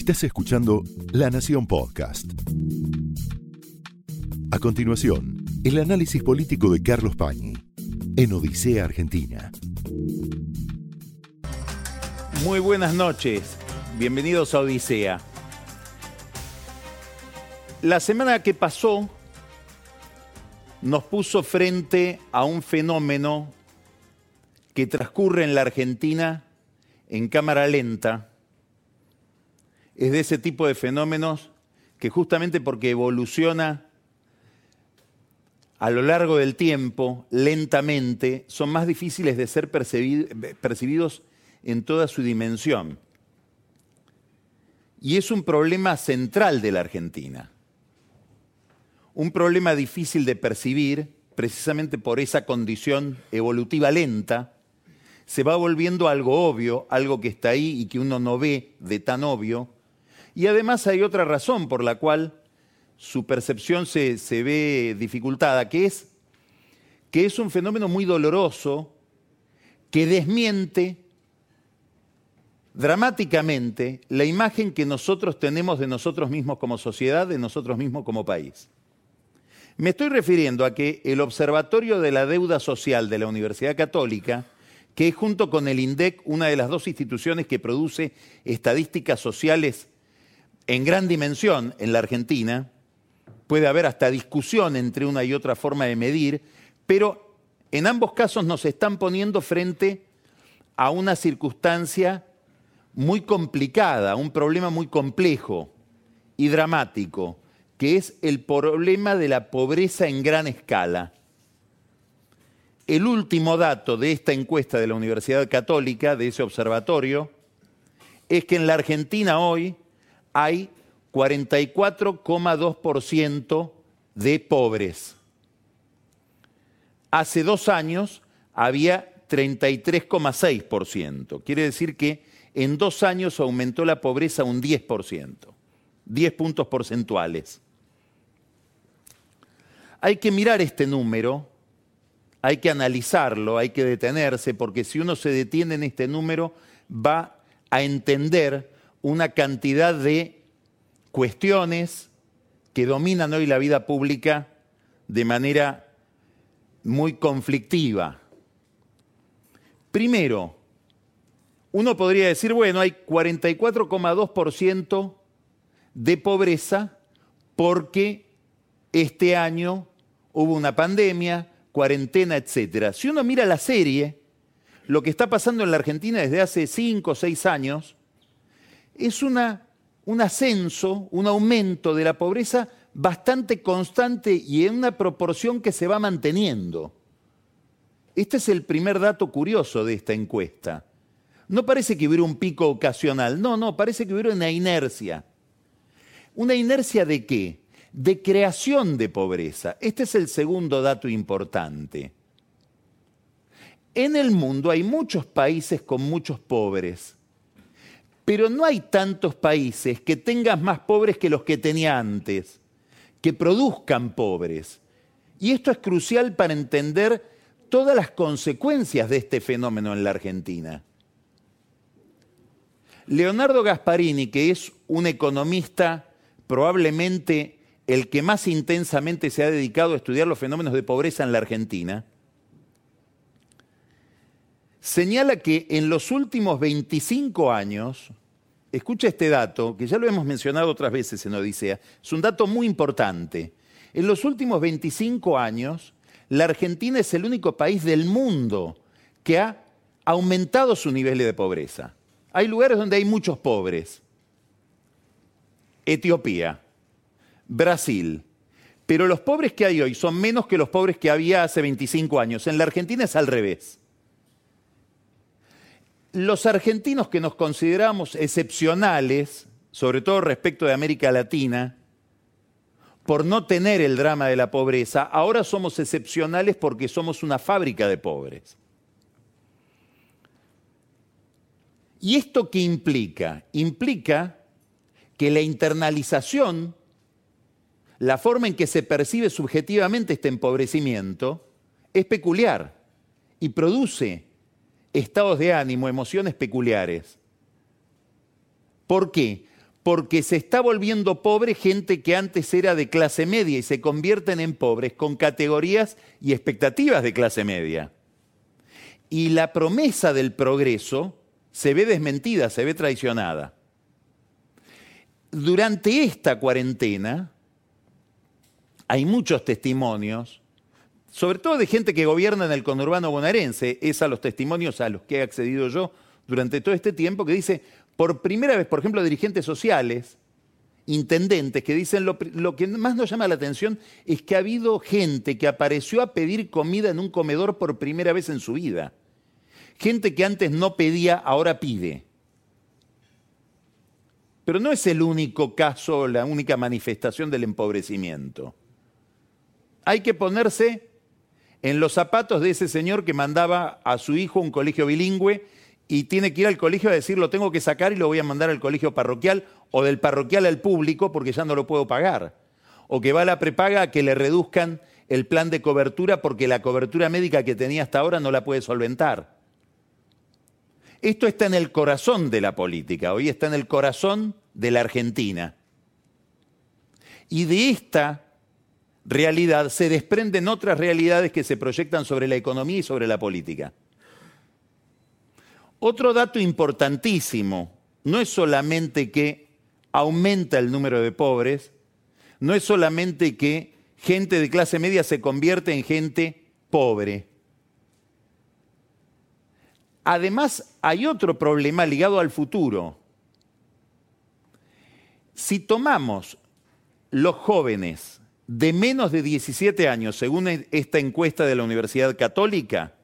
Estás escuchando La Nación Podcast. A continuación, el análisis político de Carlos Pañi en Odisea Argentina. Muy buenas noches, bienvenidos a Odisea. La semana que pasó nos puso frente a un fenómeno que transcurre en la Argentina en cámara lenta. Es de ese tipo de fenómenos que justamente porque evoluciona a lo largo del tiempo, lentamente, son más difíciles de ser percibidos en toda su dimensión. Y es un problema central de la Argentina. Un problema difícil de percibir precisamente por esa condición evolutiva lenta, se va volviendo algo obvio, algo que está ahí y que uno no ve de tan obvio. Y además hay otra razón por la cual su percepción se, se ve dificultada, que es que es un fenómeno muy doloroso que desmiente dramáticamente la imagen que nosotros tenemos de nosotros mismos como sociedad, de nosotros mismos como país. Me estoy refiriendo a que el Observatorio de la Deuda Social de la Universidad Católica que es junto con el INDEC una de las dos instituciones que produce estadísticas sociales en gran dimensión en la Argentina. Puede haber hasta discusión entre una y otra forma de medir, pero en ambos casos nos están poniendo frente a una circunstancia muy complicada, un problema muy complejo y dramático, que es el problema de la pobreza en gran escala. El último dato de esta encuesta de la Universidad Católica, de ese observatorio, es que en la Argentina hoy hay 44,2% de pobres. Hace dos años había 33,6%. Quiere decir que en dos años aumentó la pobreza un 10%, 10 puntos porcentuales. Hay que mirar este número hay que analizarlo, hay que detenerse, porque si uno se detiene en este número va a entender una cantidad de cuestiones que dominan hoy la vida pública de manera muy conflictiva. Primero, uno podría decir, bueno, hay 44,2% de pobreza porque este año hubo una pandemia, cuarentena, etc. Si uno mira la serie, lo que está pasando en la Argentina desde hace cinco o seis años es un ascenso, un aumento de la pobreza bastante constante y en una proporción que se va manteniendo. Este es el primer dato curioso de esta encuesta. No parece que hubiera un pico ocasional, no, no, parece que hubiera una inercia. ¿Una inercia de qué? de creación de pobreza. Este es el segundo dato importante. En el mundo hay muchos países con muchos pobres, pero no hay tantos países que tengan más pobres que los que tenía antes, que produzcan pobres. Y esto es crucial para entender todas las consecuencias de este fenómeno en la Argentina. Leonardo Gasparini, que es un economista probablemente el que más intensamente se ha dedicado a estudiar los fenómenos de pobreza en la Argentina, señala que en los últimos 25 años, escucha este dato, que ya lo hemos mencionado otras veces en Odisea, es un dato muy importante. En los últimos 25 años, la Argentina es el único país del mundo que ha aumentado su nivel de pobreza. Hay lugares donde hay muchos pobres. Etiopía, Brasil. Pero los pobres que hay hoy son menos que los pobres que había hace 25 años. En la Argentina es al revés. Los argentinos que nos consideramos excepcionales, sobre todo respecto de América Latina, por no tener el drama de la pobreza, ahora somos excepcionales porque somos una fábrica de pobres. ¿Y esto qué implica? Implica que la internalización la forma en que se percibe subjetivamente este empobrecimiento es peculiar y produce estados de ánimo, emociones peculiares. ¿Por qué? porque se está volviendo pobre gente que antes era de clase media y se convierten en pobres con categorías y expectativas de clase media. Y la promesa del progreso se ve desmentida, se ve traicionada. Durante esta cuarentena hay muchos testimonios, sobre todo de gente que gobierna en el conurbano bonaerense, es a los testimonios a los que he accedido yo durante todo este tiempo, que dice, por primera vez, por ejemplo, dirigentes sociales, intendentes, que dicen lo, lo, que más nos llama la atención es que ha habido gente que apareció a pedir comida en un comedor por primera vez en su vida. Gente que antes no pedía, ahora pide. Pero no es el único caso, la única manifestación del empobrecimiento. Hay que ponerse en los zapatos de ese señor que mandaba a su hijo a un colegio bilingüe y tiene que ir al colegio a decir, lo tengo que sacar y lo voy a mandar al colegio parroquial o del parroquial al público porque ya no lo puedo pagar. O que va a la prepaga a que le reduzcan el plan de cobertura porque la cobertura médica que tenía hasta ahora no la puede solventar. Esto está en el corazón de la política, hoy está en el corazón de la Argentina. Y de esta realidad se desprenden otras realidades que se proyectan sobre la economía y sobre la política. Otro dato importantísimo no es solamente que aumenta el número de pobres, no es solamente que gente de clase media se convierte en gente pobre. Además, hay otro problema ligado al futuro. Si tomamos los jóvenes de menos de 17 años, según esta encuesta de la Universidad Católica,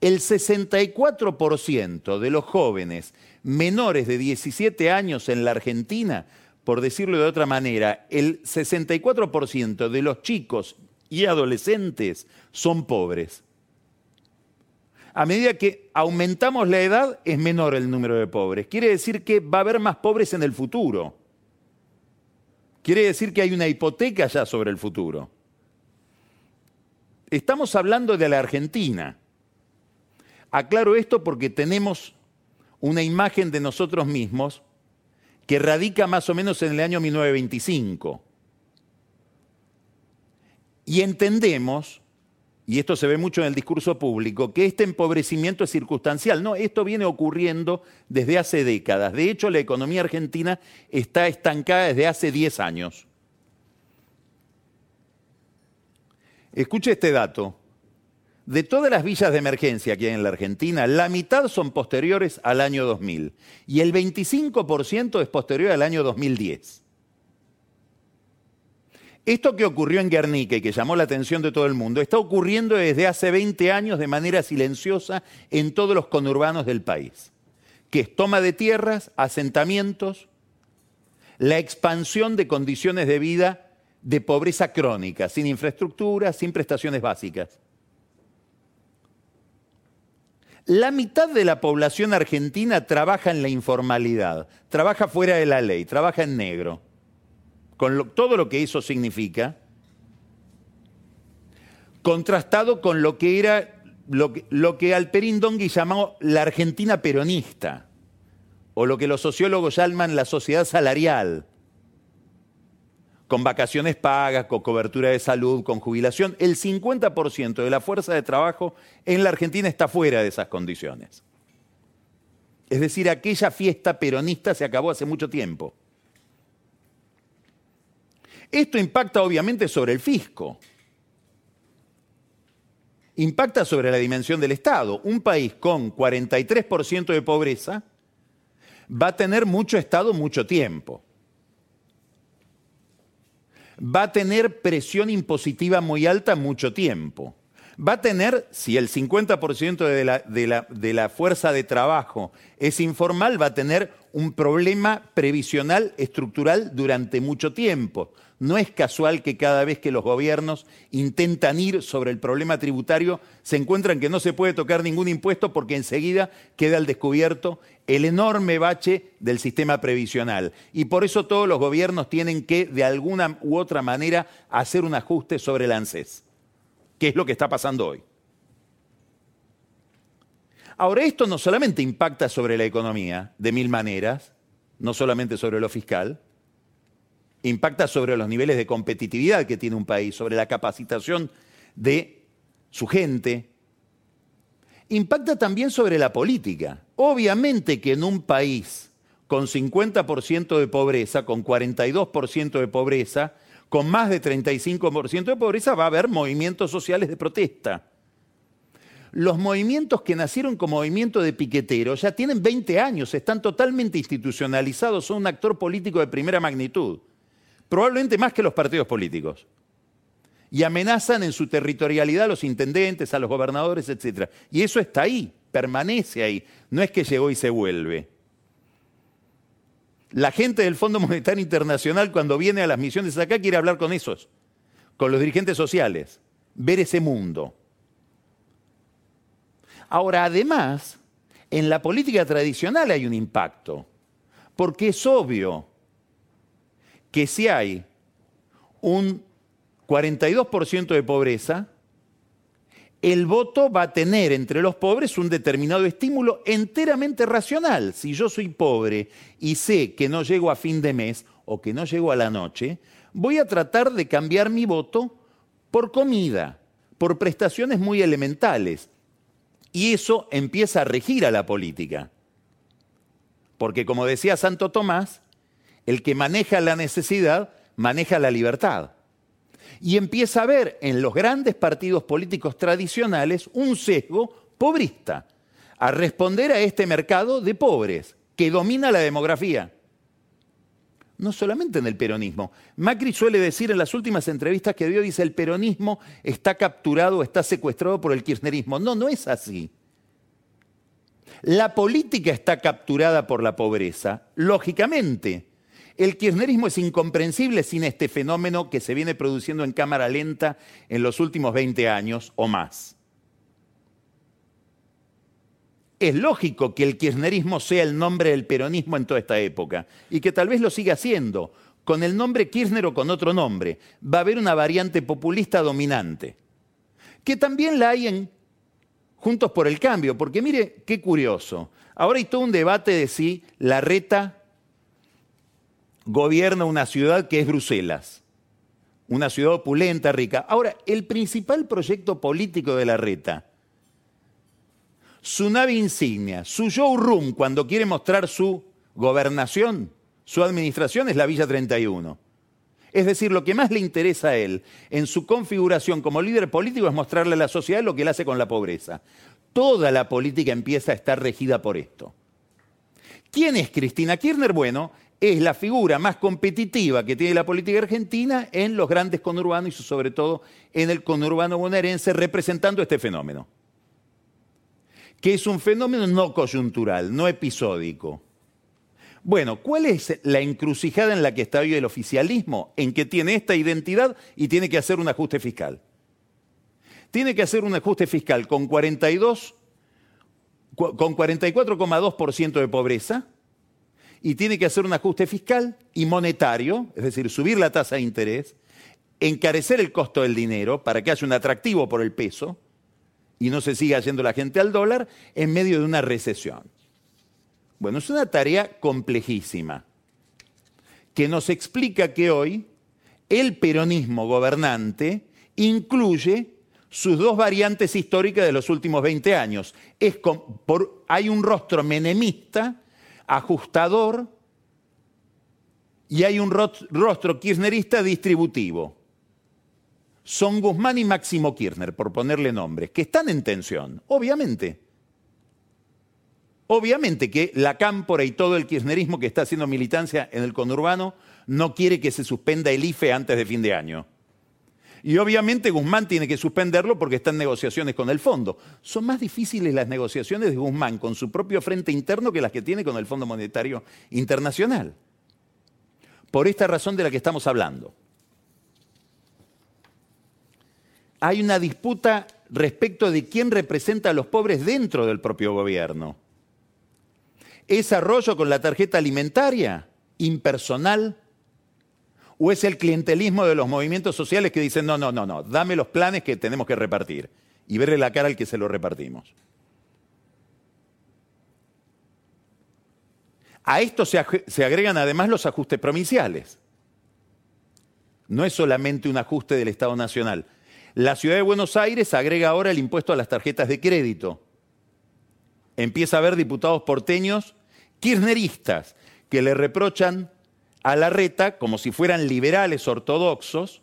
el 64% de los jóvenes menores de 17 años en la Argentina, por decirlo de otra manera, el 64% de los chicos y adolescentes son pobres. A medida que aumentamos la edad, es menor el número de pobres. Quiere decir que va a haber más pobres en el futuro. Quiere decir que hay una hipoteca ya sobre el futuro. Estamos hablando de la Argentina. Aclaro esto porque tenemos una imagen de nosotros mismos que radica más o menos en el año 1925. Y entendemos, y esto se ve mucho en el discurso público, que este empobrecimiento es circunstancial. No, esto viene ocurriendo desde hace décadas. De hecho, la economía argentina está estancada desde hace 10 años. Escuche este dato. De todas las villas de emergencia que hay en la Argentina, la mitad son posteriores al año 2000 y el 25% es posterior al año 2010. Esto que ocurrió en Guernica y que llamó la atención de todo el mundo está ocurriendo desde hace 20 años de manera silenciosa en todos los conurbanos del país, que es toma de tierras, asentamientos, la expansión de condiciones de vida de pobreza crónica, sin infraestructura, sin prestaciones básicas. La mitad de la población argentina trabaja en la informalidad, trabaja fuera de la ley, trabaja en negro, con todo lo que eso significa, contrastado con lo que era lo que, lo que Dongui llamó la Argentina peronista, o lo que los sociólogos llaman la sociedad salarial, con vacaciones pagas, con cobertura de salud, con jubilación, el 50% de la fuerza de trabajo en la Argentina está fuera de esas condiciones. Es decir, aquella fiesta peronista se acabó hace mucho tiempo. Esto impacta obviamente sobre el fisco. Impacta sobre la dimensión del Estado. Un país con 43% de pobreza va a tener mucho Estado mucho tiempo va a tener presión impositiva muy alta mucho tiempo. Va a tener, si el 50% de la, fuerza de trabajo es informal, va a tener un problema previsional estructural durante mucho tiempo. No es casual que cada vez que los gobiernos intentan ir sobre el problema tributario, se encuentran que no se puede tocar ningún impuesto porque enseguida queda al descubierto el enorme bache del sistema previsional. Y por eso todos los gobiernos tienen que, de alguna u otra manera, hacer un ajuste sobre el ANSES, que es lo que está pasando hoy. Ahora, esto no solamente impacta sobre la economía de mil maneras, no solamente sobre lo fiscal, impacta sobre los niveles de competitividad que tiene un país, sobre la capacitación de su gente, impacta también sobre la política. Obviamente que en un país con 50% de pobreza, con 42% de pobreza, con más de 35% de pobreza, va a haber movimientos sociales de protesta. Los movimientos que nacieron como movimiento de piqueteros ya tienen 20 años, están totalmente institucionalizados, son un actor político de primera magnitud, probablemente más que los partidos políticos y amenazan en su territorialidad a los intendentes, a los gobernadores, etc. Y eso está ahí, permanece ahí, no es que llegó y se vuelve. La gente del Fondo Monetario Internacional cuando viene a las misiones acá quiere hablar con esos, con los dirigentes sociales, ver ese mundo. Ahora, además, en la política tradicional hay un impacto, porque es obvio que si hay un 42% de pobreza, el voto va a tener entre los pobres un determinado estímulo enteramente racional. Si yo soy pobre y sé que no llego a fin de mes o que no llego a la noche, voy a tratar de cambiar mi voto por comida, por prestaciones muy elementales. Y eso empieza a regir a la política. Porque como decía Santo Tomás, el que maneja la necesidad maneja la libertad y empieza a ver en los grandes partidos políticos tradicionales un sesgo pobrista, a responder a este mercado de pobres que domina la demografía. No solamente en el peronismo. Macri suele decir en las últimas entrevistas que dio, dice, el peronismo está capturado, está secuestrado por el kirchnerismo. No, no es así. La política está capturada por la pobreza, lógicamente. El kirchnerismo es incomprensible sin este fenómeno que se viene produciendo en cámara lenta en los últimos 20 años o más. Es lógico que el kirchnerismo sea el nombre del peronismo en toda esta época y que tal vez lo siga siendo, con el nombre Kirchner o con otro nombre. Va a haber una variante populista dominante, que también la hay en Juntos por el Cambio, porque mire qué curioso. Ahora hay todo un debate de si la reta gobierna una ciudad que es Bruselas, una ciudad opulenta, rica. Ahora, el principal proyecto político de la reta, su nave insignia, su showroom cuando quiere mostrar su gobernación, su administración es la Villa 31. Es decir, lo que más le interesa a él en su configuración como líder político es mostrarle a la sociedad lo que él hace con la pobreza. Toda la política empieza a estar regida por esto. ¿Quién es Cristina Kirchner? Bueno, es la figura más competitiva que tiene la política argentina en los grandes conurbanos y sobre todo en el conurbano bonaerense representando este fenómeno, que es un fenómeno no coyuntural, no episódico. Bueno, ¿cuál es la encrucijada en la que está hoy el oficialismo? En que tiene esta identidad y tiene que hacer un ajuste fiscal. Tiene que hacer un ajuste fiscal con 42, con 44,2% de pobreza, y tiene que hacer un ajuste fiscal y monetario, es decir, subir la tasa de interés, encarecer el costo del dinero para que haya un atractivo por el peso y no se siga yendo la gente al dólar en medio de una recesión. Bueno, es una tarea complejísima que nos explica que hoy el peronismo gobernante incluye sus dos variantes históricas de los últimos 20 años. Es por, hay un rostro menemista ajustador y hay un rostro kirchnerista distributivo. Son Guzmán y Máximo Kirchner, por ponerle nombres, que están en tensión, obviamente. Obviamente que la cámpora y todo el kirchnerismo que está haciendo militancia en el conurbano no quiere que se suspenda el IFE antes de fin de año. Y obviamente Guzmán tiene que suspenderlo porque está en negociaciones con el fondo. Son más difíciles las negociaciones de Guzmán con su propio frente interno que las que tiene con el Fondo Monetario Internacional. Por esta razón de la que estamos hablando. Hay una disputa respecto de quién representa a los pobres dentro del propio gobierno. ¿Es arroyo con la tarjeta alimentaria? ¿Impersonal? ¿O es el clientelismo de los movimientos sociales que dicen, no, no, no, no, dame los planes que tenemos que repartir y verle la cara al que se lo repartimos? A esto se, agregan además los ajustes provinciales. No es solamente un ajuste del Estado Nacional. La ciudad de Buenos Aires agrega ahora el impuesto a las tarjetas de crédito. Empieza a haber diputados porteños kirchneristas que le reprochan a la reta como si fueran liberales ortodoxos.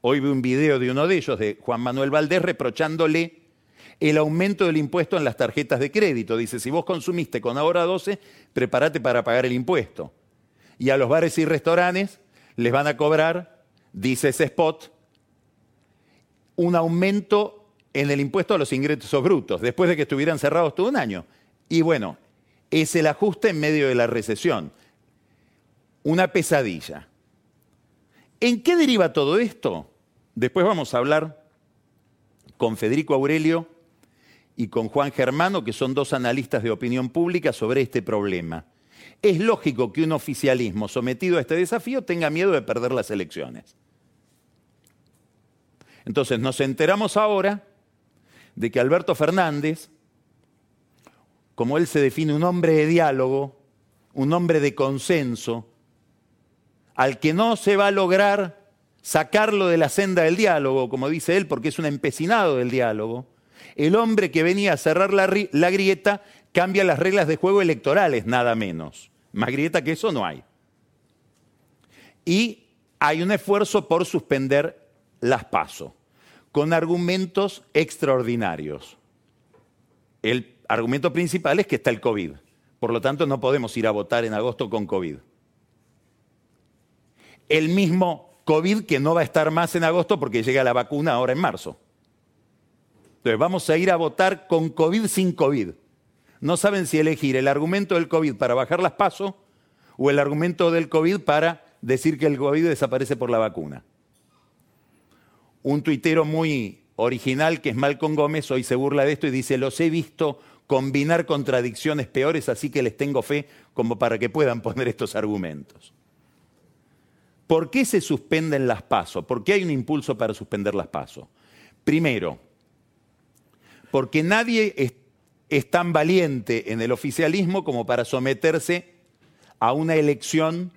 Hoy vi un video de uno de ellos, de Juan Manuel Valdés, reprochándole el aumento del impuesto en las tarjetas de crédito. Dice, si vos consumiste con ahora 12, prepárate para pagar el impuesto. Y a los bares y restaurantes les van a cobrar, dice ese spot, un aumento en el impuesto a los ingresos brutos, después de que estuvieran cerrados todo un año. Y bueno, es el ajuste en medio de la recesión. Una pesadilla. ¿En qué deriva todo esto? Después vamos a hablar con Federico Aurelio y con Juan Germano, que son dos analistas de opinión pública, sobre este problema. Es lógico que un oficialismo sometido a este desafío tenga miedo de perder las elecciones. Entonces nos enteramos ahora de que Alberto Fernández, como él se define, un hombre de diálogo, un hombre de consenso, al que no se va a lograr sacarlo de la senda del diálogo, como dice él, porque es un empecinado del diálogo, el hombre que venía a cerrar la, grieta cambia las reglas de juego electorales, nada menos. Más grieta que eso no hay. Y hay un esfuerzo por suspender las pasos, con argumentos extraordinarios. El argumento principal es que está el COVID. Por lo tanto, no podemos ir a votar en agosto con COVID. El mismo COVID que no va a estar más en agosto porque llega la vacuna ahora en marzo. Entonces, vamos a ir a votar con COVID sin COVID. No saben si elegir el argumento del COVID para bajar las pasos o el argumento del COVID para decir que el COVID desaparece por la vacuna. Un tuitero muy original que es Malcolm Gómez hoy se burla de esto y dice, los he visto combinar contradicciones peores, así que les tengo fe como para que puedan poner estos argumentos. ¿Por qué se suspenden las pasos? ¿Por qué hay un impulso para suspender las pasos? Primero, porque nadie es, es, tan valiente en el oficialismo como para someterse a una elección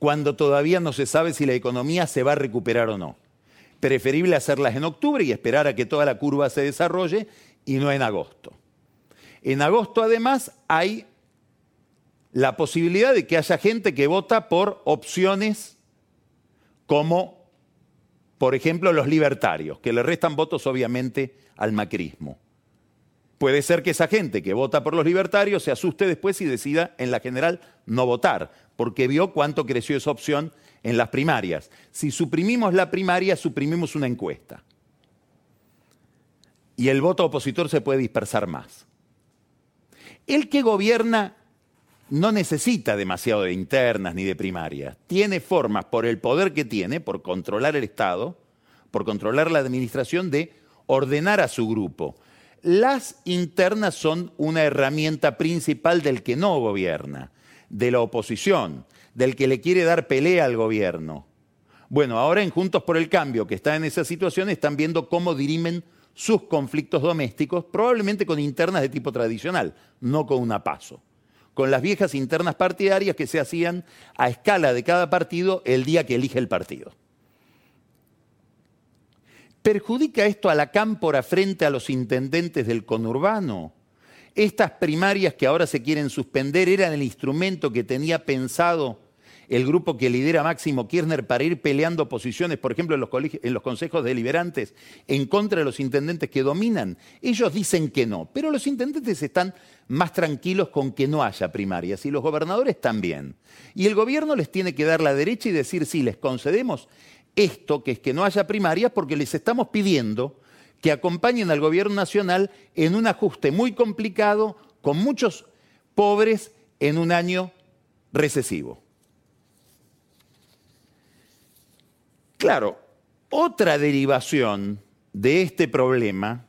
cuando todavía no se sabe si la economía se va a recuperar o no. Preferible hacerlas en octubre y esperar a que toda la curva se desarrolle y no en agosto. En agosto, además, hay la posibilidad de que haya gente que vota por opciones como, por ejemplo, los libertarios, que le restan votos obviamente al macrismo. Puede ser que esa gente que vota por los libertarios se asuste después y decida en la general no votar, porque vio cuánto creció esa opción en las primarias. Si suprimimos la primaria, suprimimos una encuesta. Y el voto opositor se puede dispersar más. El que gobierna no necesita demasiado de internas ni de primarias. Tiene formas, por el poder que tiene, por controlar el Estado, por controlar la administración, de ordenar a su grupo. Las internas son una herramienta principal del que no gobierna, de la oposición, del que le quiere dar pelea al gobierno. Bueno, ahora en Juntos por el Cambio, que está en esa situación, están viendo cómo dirimen sus conflictos domésticos, probablemente con internas de tipo tradicional, no con una paso, con las viejas internas partidarias que se hacían a escala de cada partido el día que elige el partido. ¿Perjudica esto a la cámpora frente a los intendentes del conurbano? Estas primarias que ahora se quieren suspender eran el instrumento que tenía pensado el grupo que lidera Máximo Kirchner para ir peleando posiciones, por ejemplo, en los, consejos deliberantes, en contra de los intendentes que dominan? Ellos dicen que no, pero los intendentes están más tranquilos con que no haya primarias y los gobernadores también. Y el gobierno les tiene que dar la derecha y decir, sí, les concedemos esto, que es que no haya primarias, porque les estamos pidiendo que acompañen al gobierno nacional en un ajuste muy complicado, con muchos pobres en un año recesivo. Claro, otra derivación de este problema,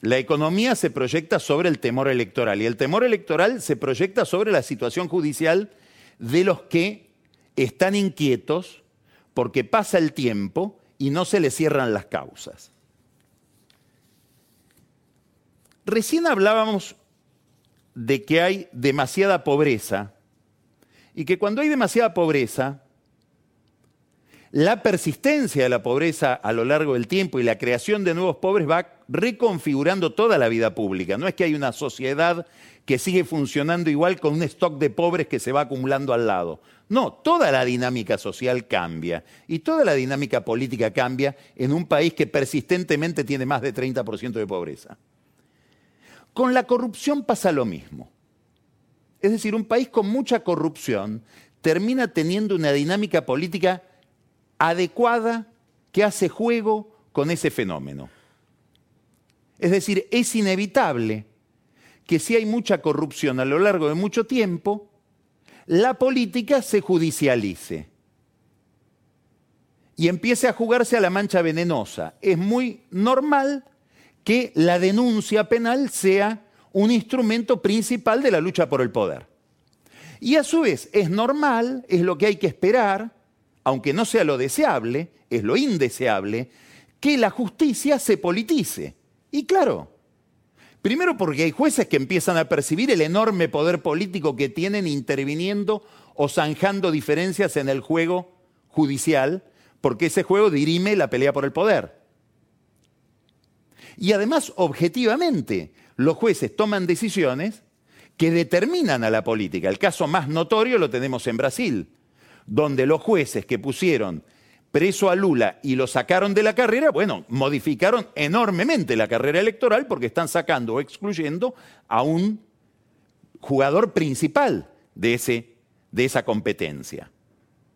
la economía se proyecta sobre el temor electoral y el temor electoral se proyecta sobre la situación judicial de los que están inquietos porque pasa el tiempo y no se les cierran las causas. Recién hablábamos de que hay demasiada pobreza y que cuando hay demasiada pobreza, la persistencia de la pobreza a lo largo del tiempo y la creación de nuevos pobres va reconfigurando toda la vida pública. No es que hay una sociedad que sigue funcionando igual con un stock de pobres que se va acumulando al lado. No, toda la dinámica social cambia y toda la dinámica política cambia en un país que persistentemente tiene más de 30% de pobreza. Con la corrupción pasa lo mismo. Es decir, un país con mucha corrupción termina teniendo una dinámica política adecuada que hace juego con ese fenómeno. Es decir, es inevitable que si hay mucha corrupción a lo largo de mucho tiempo, la política se judicialice y empiece a jugarse a la mancha venenosa. Es muy normal que la denuncia penal sea un instrumento principal de la lucha por el poder. Y a su vez es normal, es lo que hay que esperar, aunque no sea lo deseable, es lo indeseable, que la justicia se politice. Y claro, primero porque hay jueces que empiezan a percibir el enorme poder político que tienen interviniendo o zanjando diferencias en el juego judicial, porque ese juego dirime la pelea por el poder. Y además, objetivamente, los jueces toman decisiones que determinan a la política. El caso más notorio lo tenemos en Brasil donde los jueces que pusieron preso a Lula y lo sacaron de la carrera, bueno, modificaron enormemente la carrera electoral porque están sacando o excluyendo a un jugador principal de, ese, de esa competencia.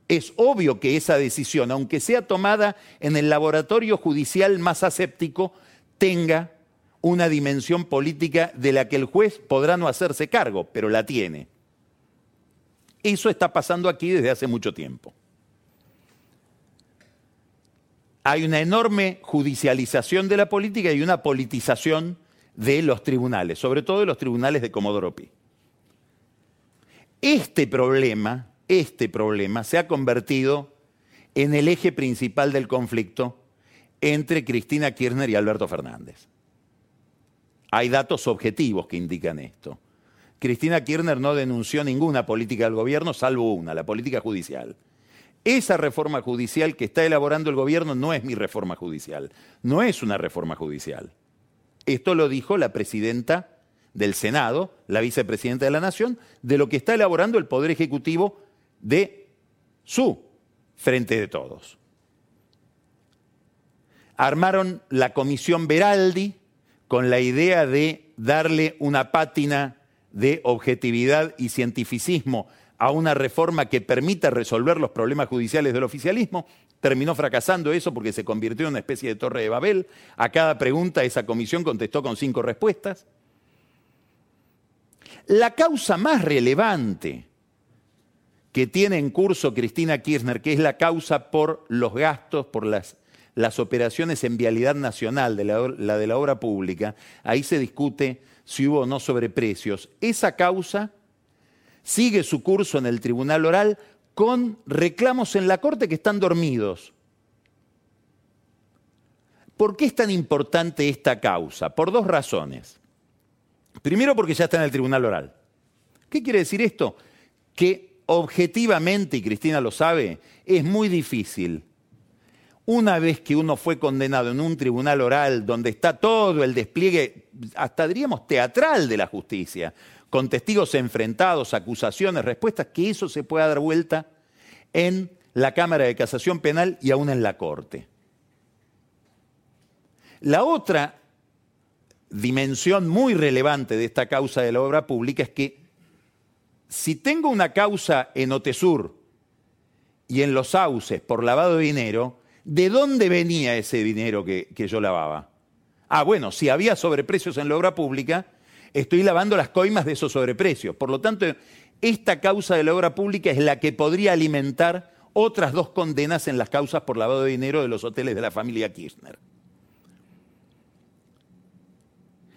Es obvio que esa decisión, aunque sea tomada en el laboratorio judicial más aséptico, tenga una dimensión política de la que el juez podrá no hacerse cargo, pero la tiene. Eso está pasando aquí desde hace mucho tiempo. Hay una enorme judicialización de la política y una politización de los tribunales, sobre todo de los tribunales de Comodoro Pi. Este problema, este problema se ha convertido en el eje principal del conflicto entre Cristina Kirchner y Alberto Fernández. Hay datos objetivos que indican esto. Cristina Kirchner no denunció ninguna política del gobierno, salvo una, la política judicial. Esa reforma judicial que está elaborando el gobierno no es mi reforma judicial, no es una reforma judicial. Esto lo dijo la presidenta del Senado, la vicepresidenta de la Nación, de lo que está elaborando el Poder Ejecutivo de su Frente de Todos. Armaron la comisión Veraldi con la idea de darle una pátina de objetividad y cientificismo a una reforma que permita resolver los problemas judiciales del oficialismo. Terminó fracasando eso porque se convirtió en una especie de torre de Babel. A cada pregunta esa comisión contestó con cinco respuestas. La causa más relevante que tiene en curso Cristina Kirchner, que es la causa por los gastos, por las, las operaciones en vialidad nacional, de la, la de la obra pública, ahí se discute si hubo o no sobreprecios. Esa causa sigue su curso en el tribunal oral con reclamos en la Corte que están dormidos. ¿Por qué es tan importante esta causa? Por dos razones. Primero porque ya está en el tribunal oral. ¿Qué quiere decir esto? Que objetivamente, y Cristina lo sabe, es muy difícil una vez que uno fue condenado en un tribunal oral donde está todo el despliegue, hasta diríamos teatral de la justicia, con testigos enfrentados, acusaciones, respuestas, que eso se pueda dar vuelta en la Cámara de Casación Penal y aún en la Corte. La otra dimensión muy relevante de esta causa de la obra pública es que si tengo una causa en Otesur y en los sauces por lavado de dinero, ¿de dónde venía ese dinero que, yo lavaba? Ah, bueno, si había sobreprecios en la obra pública, estoy lavando las coimas de esos sobreprecios. Por lo tanto, esta causa de la obra pública es la que podría alimentar otras dos condenas en las causas por lavado de dinero de los hoteles de la familia Kirchner.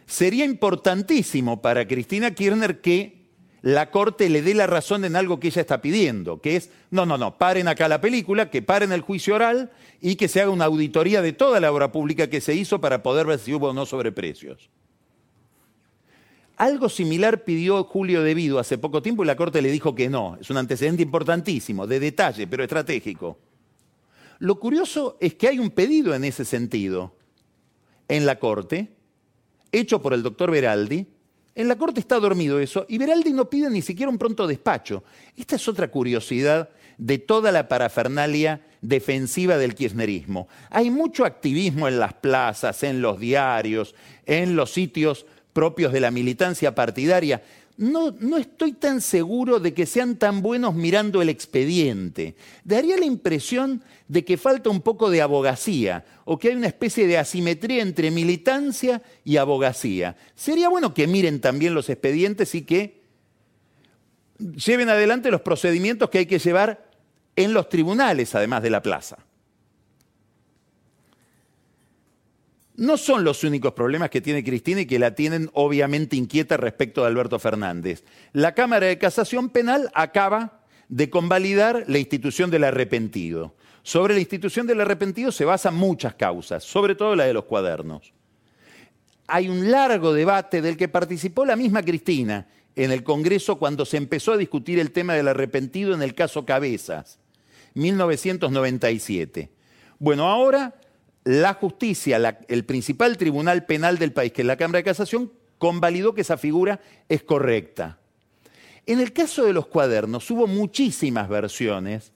Sería importantísimo para Cristina Kirchner que la Corte le dé la razón en algo que ella está pidiendo, que es, no, no, no, paren acá la película, que paren el juicio oral y que se haga una auditoría de toda la obra pública que se hizo para poder ver si hubo o no sobreprecios. Algo similar pidió Julio Devido hace poco tiempo y la Corte le dijo que no. Es un antecedente importantísimo, de detalle, pero estratégico. Lo curioso es que hay un pedido en ese sentido en la Corte, hecho por el doctor Veraldi. En la Corte está dormido eso y Veraldi no pide ni siquiera un pronto despacho. Esta es otra curiosidad de toda la parafernalia defensiva del kirchnerismo. Hay mucho activismo en las plazas, en los diarios, en los sitios propios de la militancia partidaria, no, estoy tan seguro de que sean tan buenos mirando el expediente. Daría la impresión de que falta un poco de abogacía o que hay una especie de asimetría entre militancia y abogacía. Sería bueno que miren también los expedientes y que lleven adelante los procedimientos que hay que llevar en los tribunales, además de la plaza. No son los únicos problemas que tiene Cristina y que la tienen obviamente inquieta respecto de Alberto Fernández. La Cámara de Casación Penal acaba de convalidar la institución del arrepentido. Sobre la institución del arrepentido se basan muchas causas, sobre todo la de los cuadernos. Hay un largo debate del que participó la misma Cristina en el Congreso cuando se empezó a discutir el tema del arrepentido en el caso Cabezas, 1997. Bueno, ahora la justicia, el principal tribunal penal del país, que es la Cámara de Casación, convalidó que esa figura es correcta. En el caso de los cuadernos hubo muchísimas versiones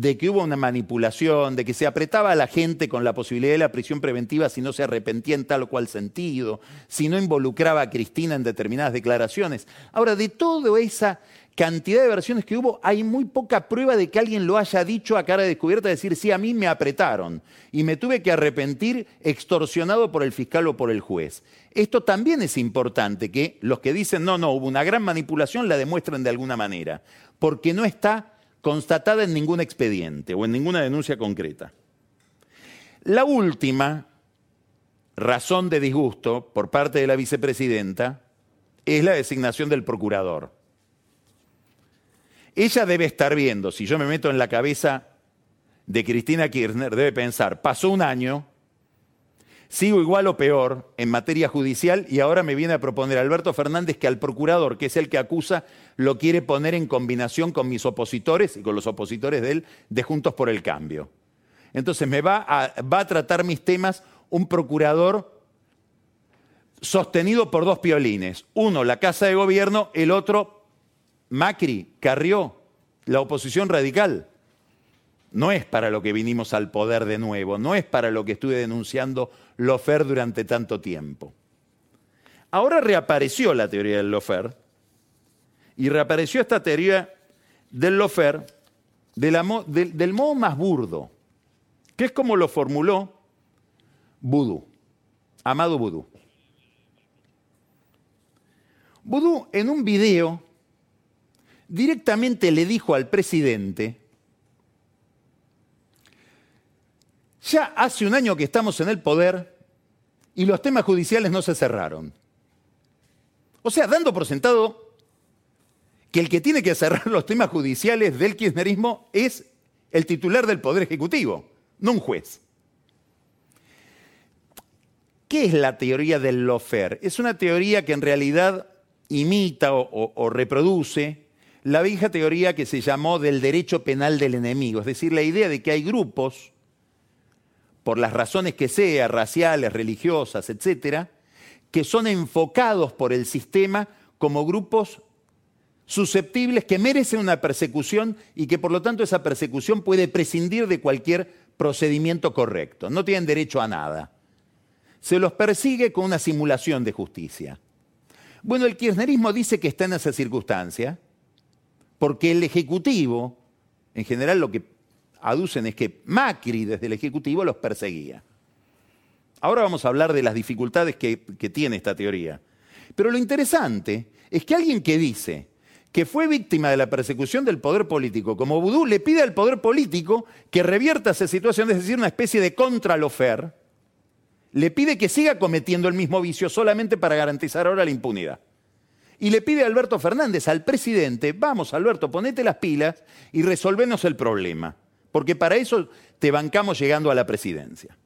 de que hubo una manipulación, de que se apretaba a la gente con la posibilidad de la prisión preventiva si no se arrepentía en tal o cual sentido, si no involucraba a Cristina en determinadas declaraciones. Ahora, de toda esa cantidad de versiones que hubo, hay muy poca prueba de que alguien lo haya dicho a cara descubierta, decir, sí, a mí me apretaron y me tuve que arrepentir extorsionado por el fiscal o por el juez. Esto también es importante, que los que dicen, no, no, hubo una gran manipulación, la demuestren de alguna manera, porque no está constatada en ningún expediente o en ninguna denuncia concreta. La última razón de disgusto por parte de la vicepresidenta es la designación del procurador. Ella debe estar viendo, si yo me meto en la cabeza de Cristina Kirchner, debe pensar, pasó un año, sigo igual o peor en materia judicial y ahora me viene a proponer Alberto Fernández que al procurador, que es el que acusa, lo quiere poner en combinación con mis opositores y con los opositores de él de Juntos por el Cambio. Entonces me va a, va a tratar mis temas un procurador sostenido por dos piolines. Uno, la Casa de Gobierno, el otro, Macri, Carrió, la oposición radical. No es para lo que vinimos al poder de nuevo, no es para lo que estuve denunciando Lofer durante tanto tiempo. Ahora reapareció la teoría del Lofer y reapareció esta teoría del Lofer del modo más burdo, que es como lo formuló Vudú, Amado Vudú. Vudú en un video directamente le dijo al presidente, ya hace un año que estamos en el poder y los temas judiciales no se cerraron. O sea, dando por sentado que el que tiene que cerrar los temas judiciales del kirchnerismo es el titular del Poder Ejecutivo, no un juez. ¿Qué es la teoría del lofer? Es una teoría que en realidad imita o, o reproduce la vieja teoría que se llamó del derecho penal del enemigo, es decir, la idea de que hay grupos, por las razones que sea, raciales, religiosas, etcétera, que son enfocados por el sistema como grupos susceptibles que merecen una persecución y que por lo tanto esa persecución puede prescindir de cualquier procedimiento correcto. No tienen derecho a nada. Se los persigue con una simulación de justicia. Bueno, el kirchnerismo dice que está en esa circunstancia porque el Ejecutivo, en general lo que aducen es que Macri desde el Ejecutivo los perseguía. Ahora vamos a hablar de las dificultades que, tiene esta teoría. Pero lo interesante es que alguien que dice que fue víctima de la persecución del poder político como Vudú, le pide al poder político que revierta esa situación, es decir, una especie de contralofer, le pide que siga cometiendo el mismo vicio solamente para garantizar ahora la impunidad y le pide a Alberto Fernández, al presidente, vamos Alberto, ponete las pilas y resolvenos el problema, porque para eso te bancamos llegando a la presidencia.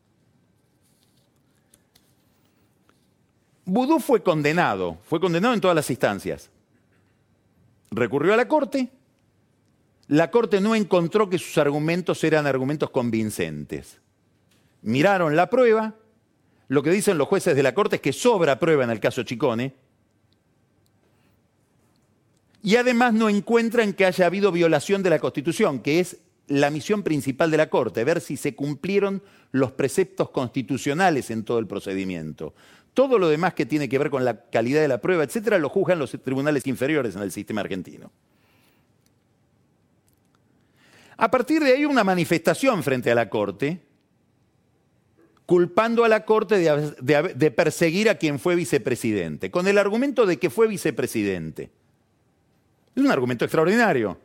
Vudú fue condenado, fue condenado en todas las instancias. Recurrió a la corte, la corte no encontró que sus argumentos eran argumentos convincentes. Miraron la prueba, lo que dicen los jueces de la corte es que sobra prueba en el caso Chicone, y además no encuentran que haya habido violación de la Constitución, que es la misión principal de la Corte, ver si se cumplieron los preceptos constitucionales en todo el procedimiento. Todo lo demás que tiene que ver con la calidad de la prueba, etcétera, lo juzgan los tribunales inferiores en el sistema argentino. A partir de ahí una manifestación frente a la Corte, culpando a la Corte de, de perseguir a quien fue vicepresidente, con el argumento de que fue vicepresidente. Es un argumento extraordinario,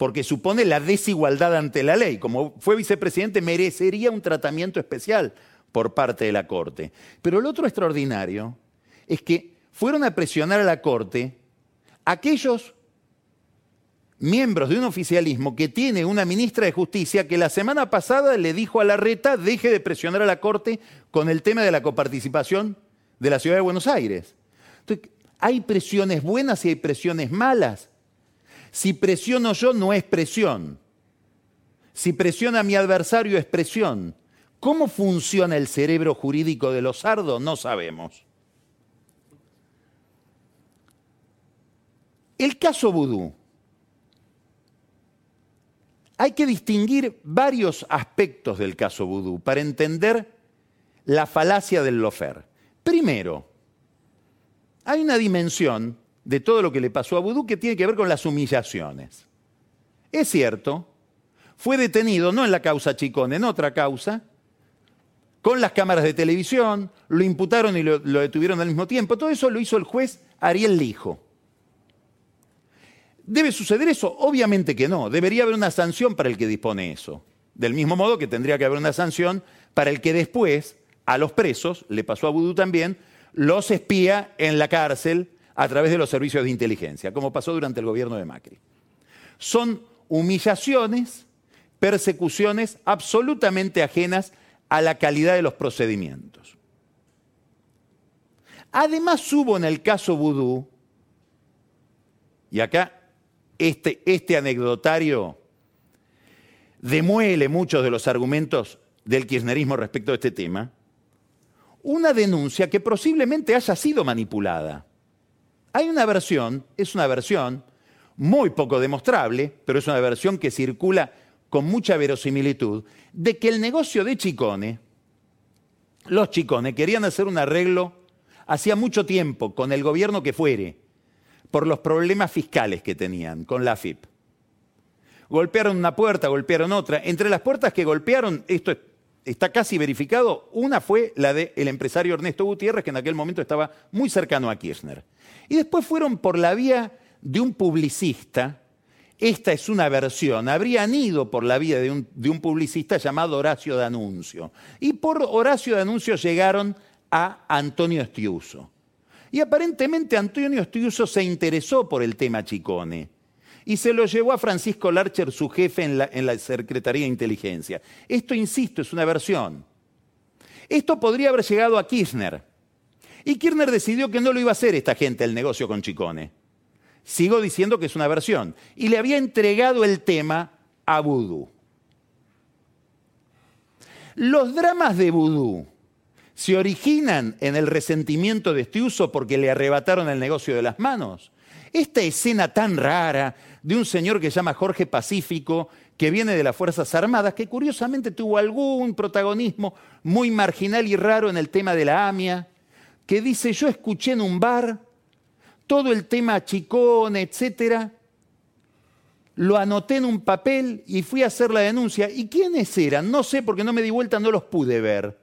porque supone la desigualdad ante la ley. Como fue vicepresidente, merecería un tratamiento especial por parte de la Corte. Pero lo otro extraordinario es que fueron a presionar a la Corte aquellos miembros de un oficialismo que tiene una ministra de Justicia que la semana pasada le dijo a la reta deje de presionar a la Corte con el tema de la coparticipación de la ciudad de Buenos Aires. Entonces, hay presiones buenas y hay presiones malas. Si presiono yo, no es presión. Si presiona mi adversario, es presión. ¿Cómo funciona el cerebro jurídico de los sardos? No sabemos. El caso vudú. Hay que distinguir varios aspectos del caso vudú para entender la falacia del lofer. Primero, hay una dimensión de todo lo que le pasó a Vudú que tiene que ver con las humillaciones. Es cierto, fue detenido no en la causa Chicón, en otra causa, con las cámaras de televisión, lo imputaron y lo, detuvieron al mismo tiempo. Todo eso lo hizo el juez Ariel Lijo. ¿Debe suceder eso? Obviamente que no. Debería haber una sanción para el que dispone eso. Del mismo modo que tendría que haber una sanción para el que después, a los presos, le pasó a Vudú también, los espía en la cárcel a través de los servicios de inteligencia, como pasó durante el gobierno de Macri. Son humillaciones, persecuciones absolutamente ajenas a la calidad de los procedimientos. Además hubo en el caso Vudú, y acá este, este anecdotario demuele muchos de los argumentos del kirchnerismo respecto a este tema, una denuncia que posiblemente haya sido manipulada. Hay una versión, es una versión muy poco demostrable, pero es una versión que circula con mucha verosimilitud, de que el negocio de Chicone, los Chicone querían hacer un arreglo hacía mucho tiempo con el gobierno que fuere, por los problemas fiscales que tenían con la AFIP. Golpearon una puerta, golpearon otra. Entre las puertas que golpearon, esto está casi verificado, una fue la del empresario Ernesto Gutiérrez, que en aquel momento estaba muy cercano a Kirchner. Y después fueron por la vía de un publicista, esta es una versión, habrían ido por la vía de un, de un publicista llamado Horacio D'Anuncio. Y por Horacio D'Anuncio llegaron a Antonio Estiuso. Y aparentemente Antonio Estiuso se interesó por el tema Chicone y se lo llevó a Francisco Larcher, su jefe en la, en la Secretaría de Inteligencia. Esto, insisto, es una versión. Esto podría haber llegado a Kirchner. Y Kirchner decidió que no lo iba a hacer esta gente el negocio con Chicone. Sigo diciendo que es una versión. Y le había entregado el tema a Vudú. Los dramas de Vudú se originan en el resentimiento de este uso porque le arrebataron el negocio de las manos. Esta escena tan rara de un señor que se llama Jorge Pacífico, que viene de las Fuerzas Armadas, que curiosamente tuvo algún protagonismo muy marginal y raro en el tema de la AMIA, que dice, yo escuché en un bar todo el tema chicón, etcétera, lo anoté en un papel y fui a hacer la denuncia. ¿Y quiénes eran? No sé, porque no me di vuelta, no los pude ver.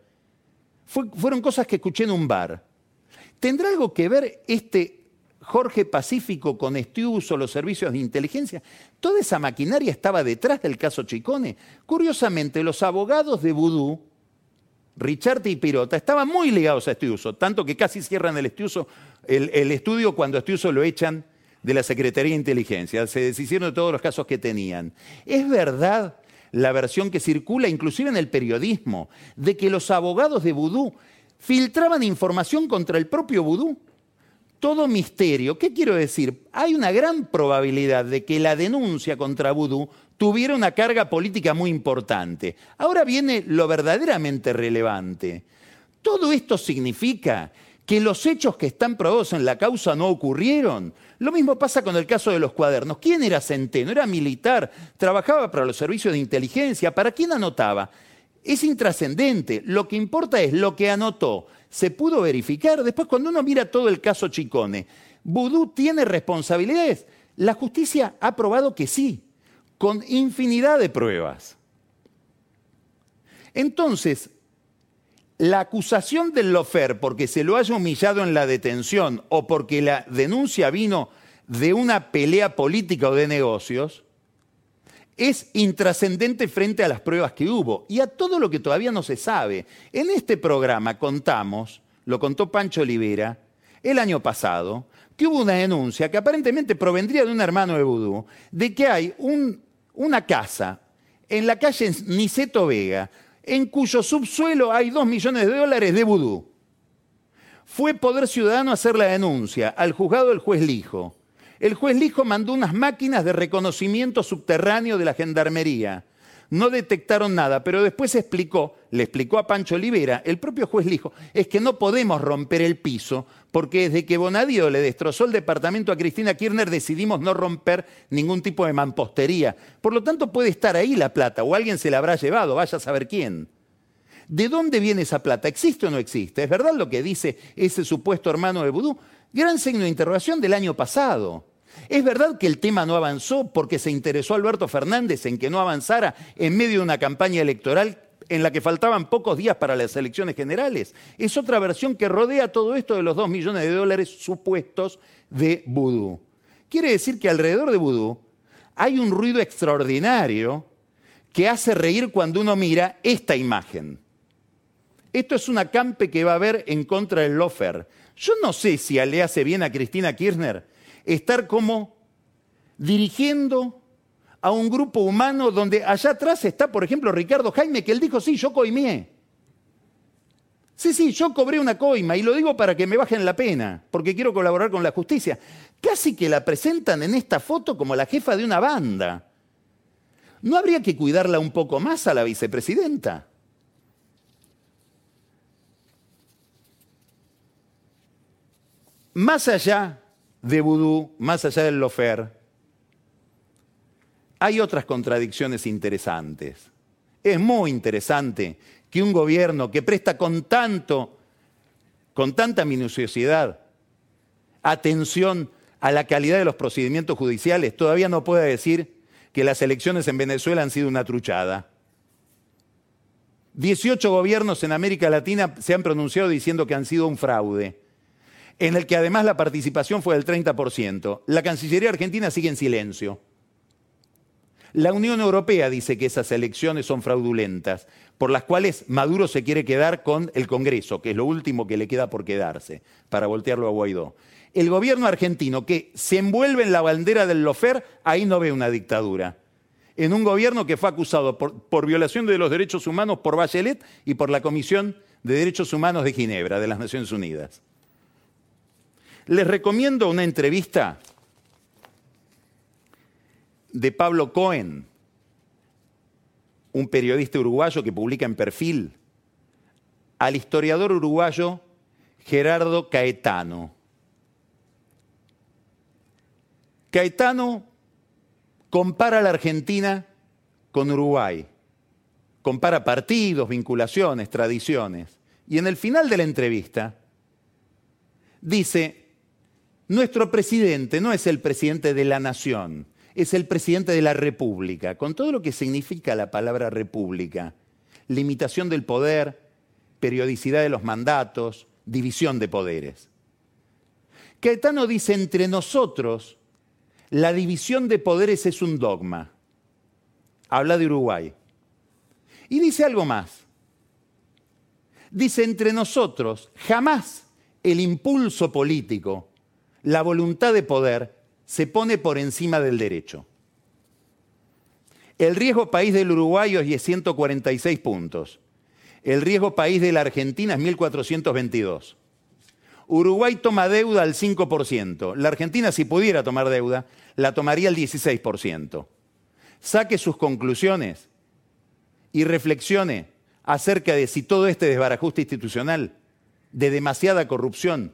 fueron cosas que escuché en un bar. ¿Tendrá algo que ver este Jorge Pacífico con Estiuso, los servicios de inteligencia, toda esa maquinaria estaba detrás del caso Chicone. Curiosamente, los abogados de Vudú, Richard y Pirota, estaban muy ligados a Estiuso, tanto que casi cierran el, el, el estudio cuando Estiuso lo echan de la Secretaría de Inteligencia. Se deshicieron de todos los casos que tenían. Es verdad la versión que circula inclusive en el periodismo, de que los abogados de Vudú filtraban información contra el propio vudú. Todo misterio. ¿Qué quiero decir? Hay una gran probabilidad de que la denuncia contra vudú tuviera una carga política muy importante. Ahora viene lo verdaderamente relevante. Todo esto significa que los hechos que están probados en la causa no ocurrieron. Lo mismo pasa con el caso de los cuadernos. ¿Quién era Centeno? Era militar, trabajaba para los servicios de inteligencia. ¿Para quién anotaba? Es intrascendente. Lo que importa es lo que anotó. ¿Se pudo verificar? Después, cuando uno mira todo el caso Chicone, ¿Vudú tiene responsabilidades? La justicia ha probado que sí, con infinidad de pruebas. Entonces, la acusación del lofer porque se lo haya humillado en la detención o porque la denuncia vino de una pelea política o de negocios, es intrascendente frente a las pruebas que hubo y a todo lo que todavía no se sabe. En este programa contamos, lo contó Pancho Olivera, el año pasado, que hubo una denuncia que aparentemente provendría de un hermano de Vudú, de que hay una casa en la calle Niceto Vega, en cuyo subsuelo hay dos millones de dólares de vudú. Fue Poder Ciudadano hacer la denuncia al juzgado del juez Lijo. El juez Lijo mandó unas máquinas de reconocimiento subterráneo de la gendarmería no detectaron nada, pero después explicó, le explicó a Pancho Olivera, el propio juez le dijo, es que no podemos romper el piso, porque desde que Bonadío le destrozó el departamento a Cristina Kirchner decidimos no romper ningún tipo de mampostería. Por lo tanto puede estar ahí la plata, o alguien se la habrá llevado, vaya a saber quién. ¿De dónde viene esa plata? ¿Existe o no existe? ¿Es verdad lo que dice ese supuesto hermano de Vudú? Gran signo de interrogación del año pasado. ¿Es verdad que el tema no avanzó porque se interesó Alberto Fernández en que no avanzara en medio de una campaña electoral en la que faltaban pocos días para las elecciones generales? Es otra versión que rodea todo esto de los dos millones de dólares supuestos de vudú. Quiere decir que alrededor de vudú hay un ruido extraordinario que hace reír cuando uno mira esta imagen. Esto es un acampe que va a haber en contra del lofer. Yo no sé si le hace bien a Cristina Kirchner estar como dirigiendo a un grupo humano donde allá atrás está, por ejemplo, Ricardo Jaime, que él dijo, sí, yo coimé. Sí, sí, yo cobré una coima y lo digo para que me bajen la pena, porque quiero colaborar con la justicia. Casi que la presentan en esta foto como la jefa de una banda. ¿No habría que cuidarla un poco más a la vicepresidenta? Más allá de vudú, más allá del lofer, hay otras contradicciones interesantes. Es muy interesante que un gobierno que presta con tanto, con tanta minuciosidad, atención a la calidad de los procedimientos judiciales, todavía no pueda decir que las elecciones en Venezuela han sido una truchada. 18 gobiernos en América Latina se han pronunciado diciendo que han sido un fraude en el que además la participación fue del 30%. La Cancillería Argentina sigue en silencio. La Unión Europea dice que esas elecciones son fraudulentas, por las cuales Maduro se quiere quedar con el Congreso, que es lo último que le queda por quedarse, para voltearlo a Guaidó. El gobierno argentino que se envuelve en la bandera del lofer, ahí no ve una dictadura. En un gobierno que fue acusado por, violación de los derechos humanos por Bachelet y por la Comisión de Derechos Humanos de Ginebra, de las Naciones Unidas. Les recomiendo una entrevista de Pablo Cohen, un periodista uruguayo que publica en perfil, al historiador uruguayo Gerardo Caetano. Caetano compara la Argentina con Uruguay, compara partidos, vinculaciones, tradiciones. Y en el final de la entrevista dice, nuestro presidente no es el presidente de la nación, es el presidente de la república, con todo lo que significa la palabra república. Limitación del poder, periodicidad de los mandatos, división de poderes. Caetano dice, entre nosotros, la división de poderes es un dogma. Habla de Uruguay. Y dice algo más. Dice, entre nosotros, jamás el impulso político la voluntad de poder se pone por encima del derecho. El riesgo país del Uruguay es 146 puntos. El riesgo país de la Argentina es 1.422. Uruguay toma deuda al 5%. La Argentina, si pudiera tomar deuda, la tomaría al 16%. Saque sus conclusiones y reflexione acerca de si todo este desbarajuste institucional, de demasiada corrupción,